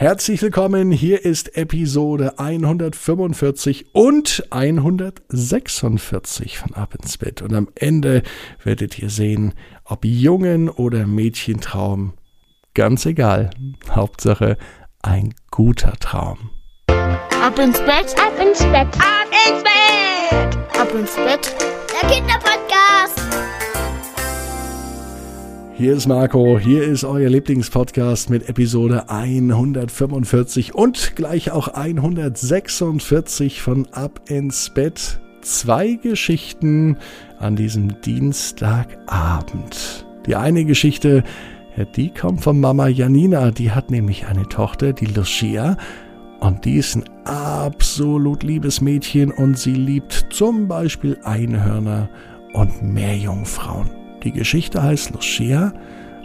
Herzlich willkommen, hier ist Episode 145 und 146 von Ab ins Bett. Und am Ende werdet ihr sehen, ob Jungen- oder Mädchentraum. Ganz egal. Hauptsache ein guter Traum. Ab ins Bett, ab ins Bett, ab ins Bett, ab ins Bett. Der Kinderpodcast. Hier ist Marco, hier ist euer Lieblingspodcast mit Episode 145 und gleich auch 146 von Ab ins Bett. Zwei Geschichten an diesem Dienstagabend. Die eine Geschichte, die kommt von Mama Janina, die hat nämlich eine Tochter, die Lucia, und die ist ein absolut liebes Mädchen und sie liebt zum Beispiel Einhörner und Meerjungfrauen. Die Geschichte heißt Lucia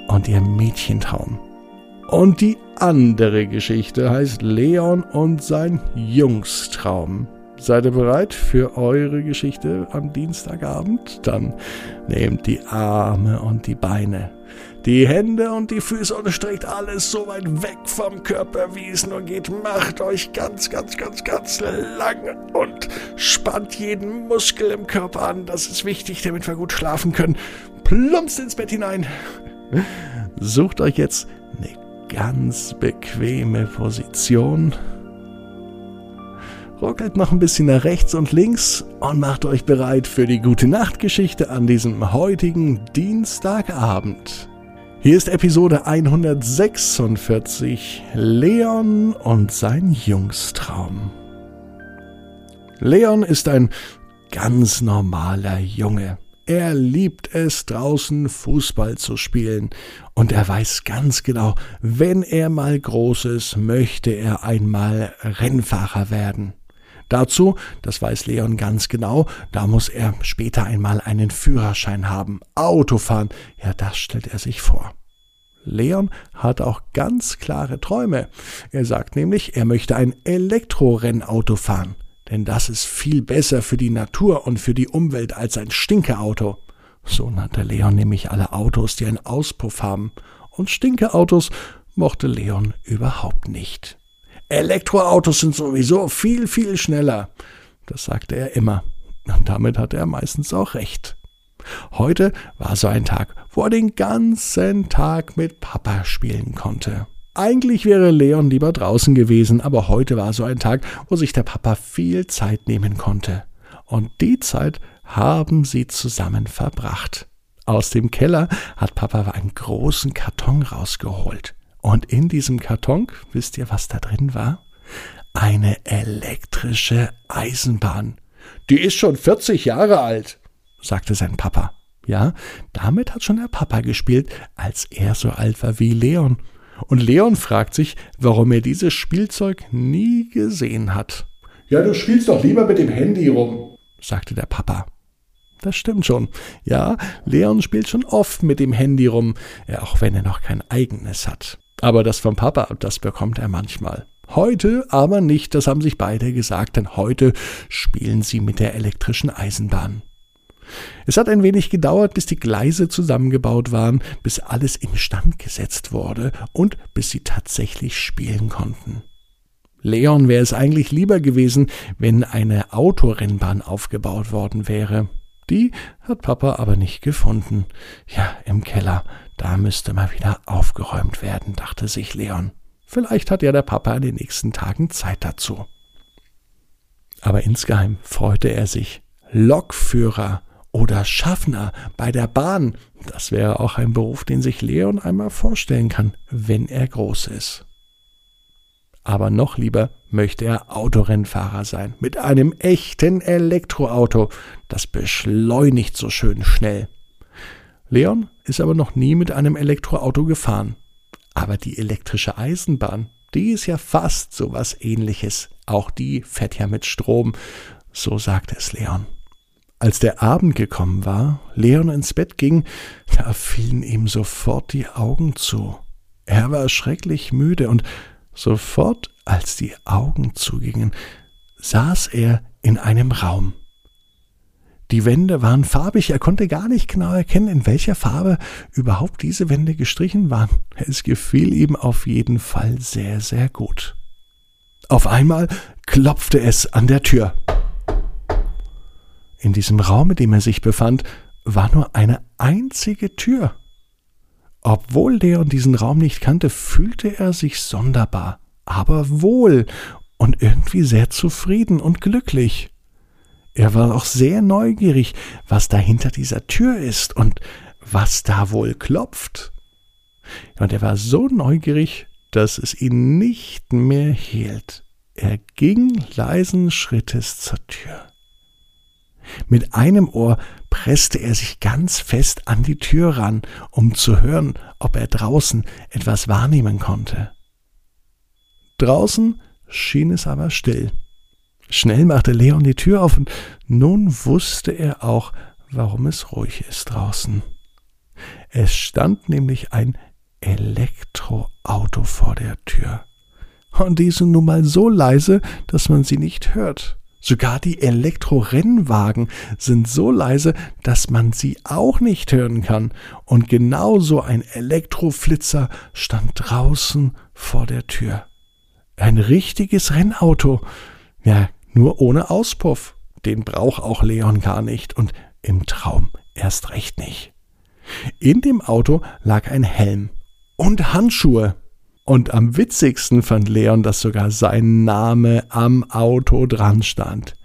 und ihr Mädchentraum. Und die andere Geschichte heißt Leon und sein Jungstraum. Seid ihr bereit für eure Geschichte am Dienstagabend? Dann nehmt die Arme und die Beine, die Hände und die Füße und streckt alles so weit weg vom Körper, wie es nur geht. Macht euch ganz, ganz, ganz, ganz lang und spannt jeden Muskel im Körper an. Das ist wichtig, damit wir gut schlafen können. Plumpst ins Bett hinein. Sucht euch jetzt eine ganz bequeme Position Rockelt noch ein bisschen nach rechts und links und macht euch bereit für die gute Nachtgeschichte an diesem heutigen Dienstagabend. Hier ist Episode 146 Leon und sein Jungstraum. Leon ist ein ganz normaler Junge. Er liebt es, draußen Fußball zu spielen. Und er weiß ganz genau, wenn er mal groß ist, möchte er einmal Rennfahrer werden. Dazu, das weiß Leon ganz genau, da muss er später einmal einen Führerschein haben. Autofahren, ja, das stellt er sich vor. Leon hat auch ganz klare Träume. Er sagt nämlich, er möchte ein Elektrorennauto fahren. Denn das ist viel besser für die Natur und für die Umwelt als ein Stinkeauto. So nannte Leon nämlich alle Autos, die einen Auspuff haben. Und Stinkeautos mochte Leon überhaupt nicht. Elektroautos sind sowieso viel, viel schneller. Das sagte er immer. Und damit hatte er meistens auch recht. Heute war so ein Tag, wo er den ganzen Tag mit Papa spielen konnte. Eigentlich wäre Leon lieber draußen gewesen, aber heute war so ein Tag, wo sich der Papa viel Zeit nehmen konnte. Und die Zeit haben sie zusammen verbracht. Aus dem Keller hat Papa einen großen Karton rausgeholt. Und in diesem Karton, wisst ihr, was da drin war? Eine elektrische Eisenbahn. Die ist schon 40 Jahre alt, sagte sein Papa. Ja, damit hat schon der Papa gespielt, als er so alt war wie Leon. Und Leon fragt sich, warum er dieses Spielzeug nie gesehen hat. Ja, du spielst doch lieber mit dem Handy rum, sagte der Papa. Das stimmt schon. Ja, Leon spielt schon oft mit dem Handy rum, auch wenn er noch kein eigenes hat. Aber das vom Papa, das bekommt er manchmal. Heute aber nicht, das haben sich beide gesagt, denn heute spielen sie mit der elektrischen Eisenbahn. Es hat ein wenig gedauert, bis die Gleise zusammengebaut waren, bis alles instand gesetzt wurde und bis sie tatsächlich spielen konnten. Leon wäre es eigentlich lieber gewesen, wenn eine Autorennbahn aufgebaut worden wäre. Die hat Papa aber nicht gefunden. Ja, im Keller. Da müsste mal wieder aufgeräumt werden, dachte sich Leon. Vielleicht hat ja der Papa in den nächsten Tagen Zeit dazu. Aber insgeheim freute er sich. Lokführer oder Schaffner bei der Bahn, das wäre auch ein Beruf, den sich Leon einmal vorstellen kann, wenn er groß ist. Aber noch lieber möchte er Autorennfahrer sein, mit einem echten Elektroauto, das beschleunigt so schön schnell. Leon ist aber noch nie mit einem Elektroauto gefahren. Aber die elektrische Eisenbahn, die ist ja fast so was ähnliches. Auch die fährt ja mit Strom, so sagte es Leon. Als der Abend gekommen war, Leon ins Bett ging, da fielen ihm sofort die Augen zu. Er war schrecklich müde und sofort, als die Augen zugingen, saß er in einem Raum. Die Wände waren farbig, er konnte gar nicht genau erkennen, in welcher Farbe überhaupt diese Wände gestrichen waren. Es gefiel ihm auf jeden Fall sehr, sehr gut. Auf einmal klopfte es an der Tür. In diesem Raum, in dem er sich befand, war nur eine einzige Tür. Obwohl Leon diesen Raum nicht kannte, fühlte er sich sonderbar, aber wohl und irgendwie sehr zufrieden und glücklich. Er war auch sehr neugierig, was da hinter dieser Tür ist und was da wohl klopft. Und er war so neugierig, dass es ihn nicht mehr hielt. Er ging leisen Schrittes zur Tür. Mit einem Ohr presste er sich ganz fest an die Tür ran, um zu hören, ob er draußen etwas wahrnehmen konnte. Draußen schien es aber still. Schnell machte Leon die Tür auf und nun wusste er auch, warum es ruhig ist draußen. Es stand nämlich ein Elektroauto vor der Tür. Und die sind nun mal so leise, dass man sie nicht hört. Sogar die Elektrorennwagen sind so leise, dass man sie auch nicht hören kann. Und genauso ein Elektroflitzer stand draußen vor der Tür. Ein richtiges Rennauto. Ja, nur ohne Auspuff. Den braucht auch Leon gar nicht und im Traum erst recht nicht. In dem Auto lag ein Helm und Handschuhe. Und am witzigsten fand Leon, dass sogar sein Name am Auto dran stand.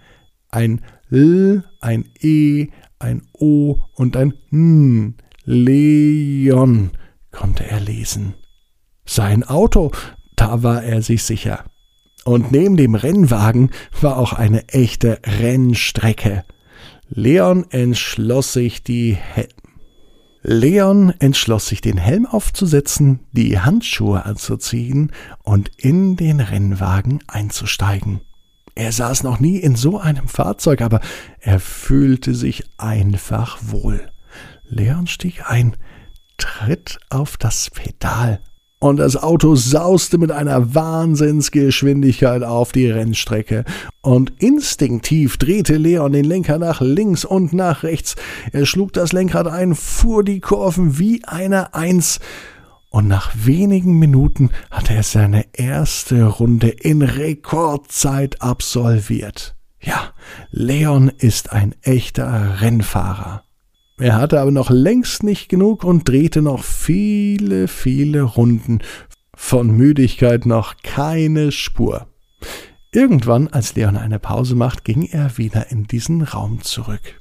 Ein L, ein E, ein O und ein N. Leon konnte er lesen. Sein Auto, da war er sich sicher. Und neben dem Rennwagen war auch eine echte Rennstrecke. Leon entschloss sich, die He Leon entschloss sich, den Helm aufzusetzen, die Handschuhe anzuziehen und in den Rennwagen einzusteigen. Er saß noch nie in so einem Fahrzeug, aber er fühlte sich einfach wohl. Leon stieg ein, tritt auf das Pedal und das Auto sauste mit einer Wahnsinnsgeschwindigkeit auf die Rennstrecke. Und instinktiv drehte Leon den Lenker nach links und nach rechts. Er schlug das Lenkrad ein, fuhr die Kurven wie eine Eins. Und nach wenigen Minuten hatte er seine erste Runde in Rekordzeit absolviert. Ja, Leon ist ein echter Rennfahrer. Er hatte aber noch längst nicht genug und drehte noch viele, viele Runden. Von Müdigkeit noch keine Spur. Irgendwann, als Leon eine Pause macht, ging er wieder in diesen Raum zurück.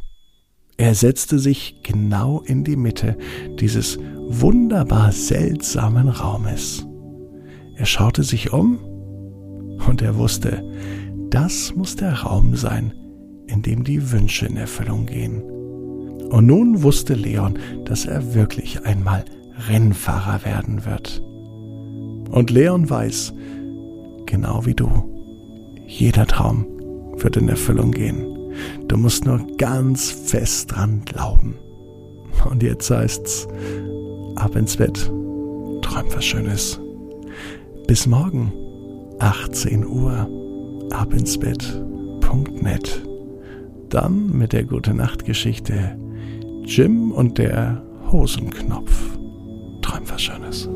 Er setzte sich genau in die Mitte dieses wunderbar seltsamen Raumes. Er schaute sich um und er wusste, das muss der Raum sein, in dem die Wünsche in Erfüllung gehen. Und nun wusste Leon, dass er wirklich einmal Rennfahrer werden wird. Und Leon weiß, genau wie du, jeder Traum wird in Erfüllung gehen. Du musst nur ganz fest dran glauben. Und jetzt heißt's, ab ins Bett, träum was Schönes. Bis morgen, 18 Uhr, abinsbett.net. Dann mit der Gute Nacht Geschichte Jim und der Hosenknopf. Träum was Schönes.